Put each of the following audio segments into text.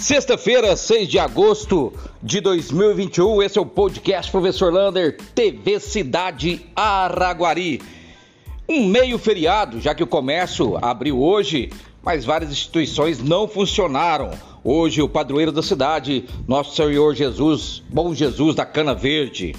Sexta-feira, 6 de agosto de 2021, esse é o podcast Professor Lander, TV Cidade Araguari. Um meio feriado, já que o comércio abriu hoje, mas várias instituições não funcionaram. Hoje, o padroeiro da cidade, Nosso Senhor Jesus, Bom Jesus da Cana Verde.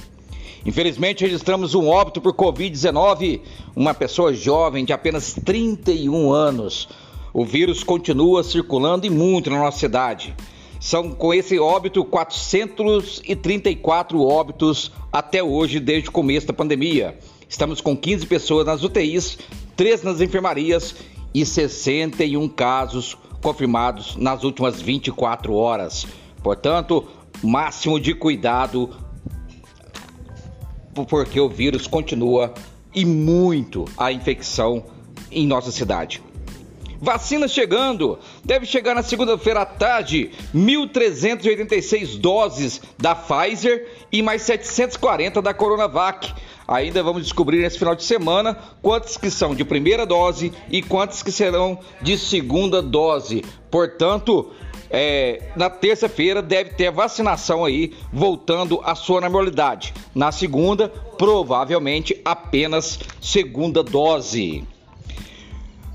Infelizmente, registramos um óbito por Covid-19, uma pessoa jovem de apenas 31 anos o vírus continua circulando e muito na nossa cidade. São com esse óbito 434 óbitos até hoje, desde o começo da pandemia. Estamos com 15 pessoas nas UTIs, 3 nas enfermarias e 61 casos confirmados nas últimas 24 horas. Portanto, máximo de cuidado, porque o vírus continua e muito a infecção em nossa cidade. Vacina chegando. Deve chegar na segunda-feira à tarde 1.386 doses da Pfizer e mais 740 da Coronavac. Ainda vamos descobrir nesse final de semana quantas que são de primeira dose e quantas que serão de segunda dose. Portanto, é, na terça-feira deve ter a vacinação aí voltando à sua normalidade. Na segunda, provavelmente apenas segunda dose.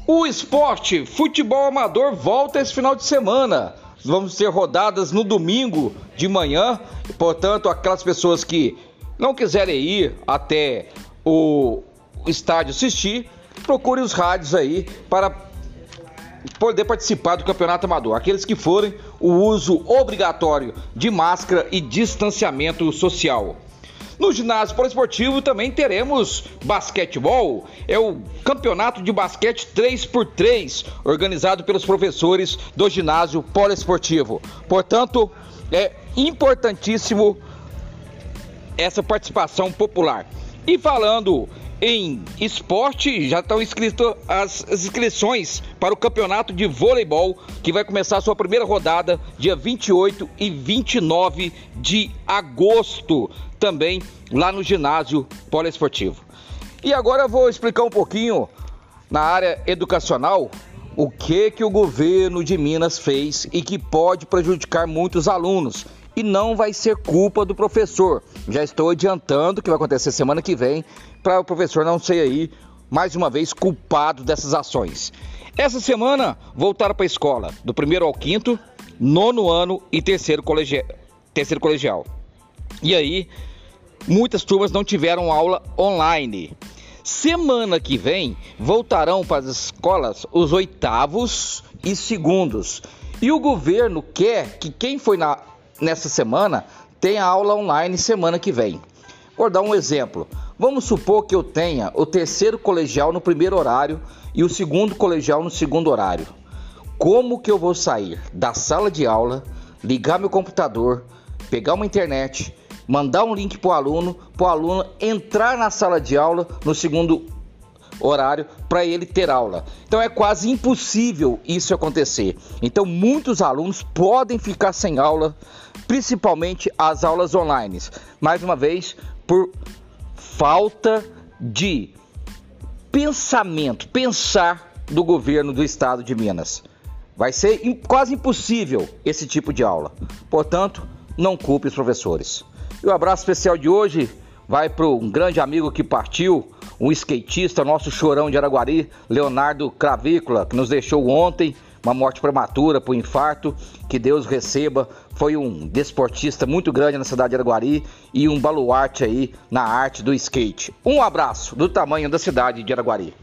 O esporte, futebol amador, volta esse final de semana. Vamos ter rodadas no domingo de manhã. Portanto, aquelas pessoas que não quiserem ir até o estádio assistir, procure os rádios aí para poder participar do campeonato amador. Aqueles que forem, o uso obrigatório de máscara e distanciamento social. No ginásio poliesportivo também teremos basquetebol. É o campeonato de basquete 3x3, organizado pelos professores do ginásio poliesportivo. Portanto, é importantíssimo essa participação popular. E falando em esporte, já estão inscritas as, inscrições para o campeonato de voleibol, que vai começar a sua primeira rodada dia 28 e 29 de agosto, também lá no ginásio poliesportivo. E agora eu vou explicar um pouquinho na área educacional o que que o governo de Minas fez e que pode prejudicar muitos alunos e não vai ser culpa do professor. Já estou adiantando que vai acontecer semana que vem para o professor não ser aí mais uma vez culpado dessas ações. Essa semana voltaram para a escola do primeiro ao quinto, nono ano e terceiro, colegi terceiro colegial. E aí, muitas turmas não tiveram aula online. Semana que vem voltarão para as escolas os oitavos e segundos. E o governo quer que quem foi na nessa semana tem a aula online semana que vem. Vou dar um exemplo. Vamos supor que eu tenha o terceiro colegial no primeiro horário e o segundo colegial no segundo horário. Como que eu vou sair da sala de aula, ligar meu computador, pegar uma internet, mandar um link para o aluno, para o aluno entrar na sala de aula no segundo horário para ele ter aula. Então é quase impossível isso acontecer. Então muitos alunos podem ficar sem aula, principalmente as aulas online. Mais uma vez, por falta de pensamento, pensar do governo do estado de Minas. Vai ser quase impossível esse tipo de aula. Portanto, não culpe os professores. E o abraço especial de hoje vai para um grande amigo que partiu, um skatista, nosso chorão de Araguari, Leonardo Cravícola, que nos deixou ontem, uma morte prematura por infarto, que Deus receba. Foi um desportista muito grande na cidade de Araguari e um baluarte aí na arte do skate. Um abraço do tamanho da cidade de Araguari.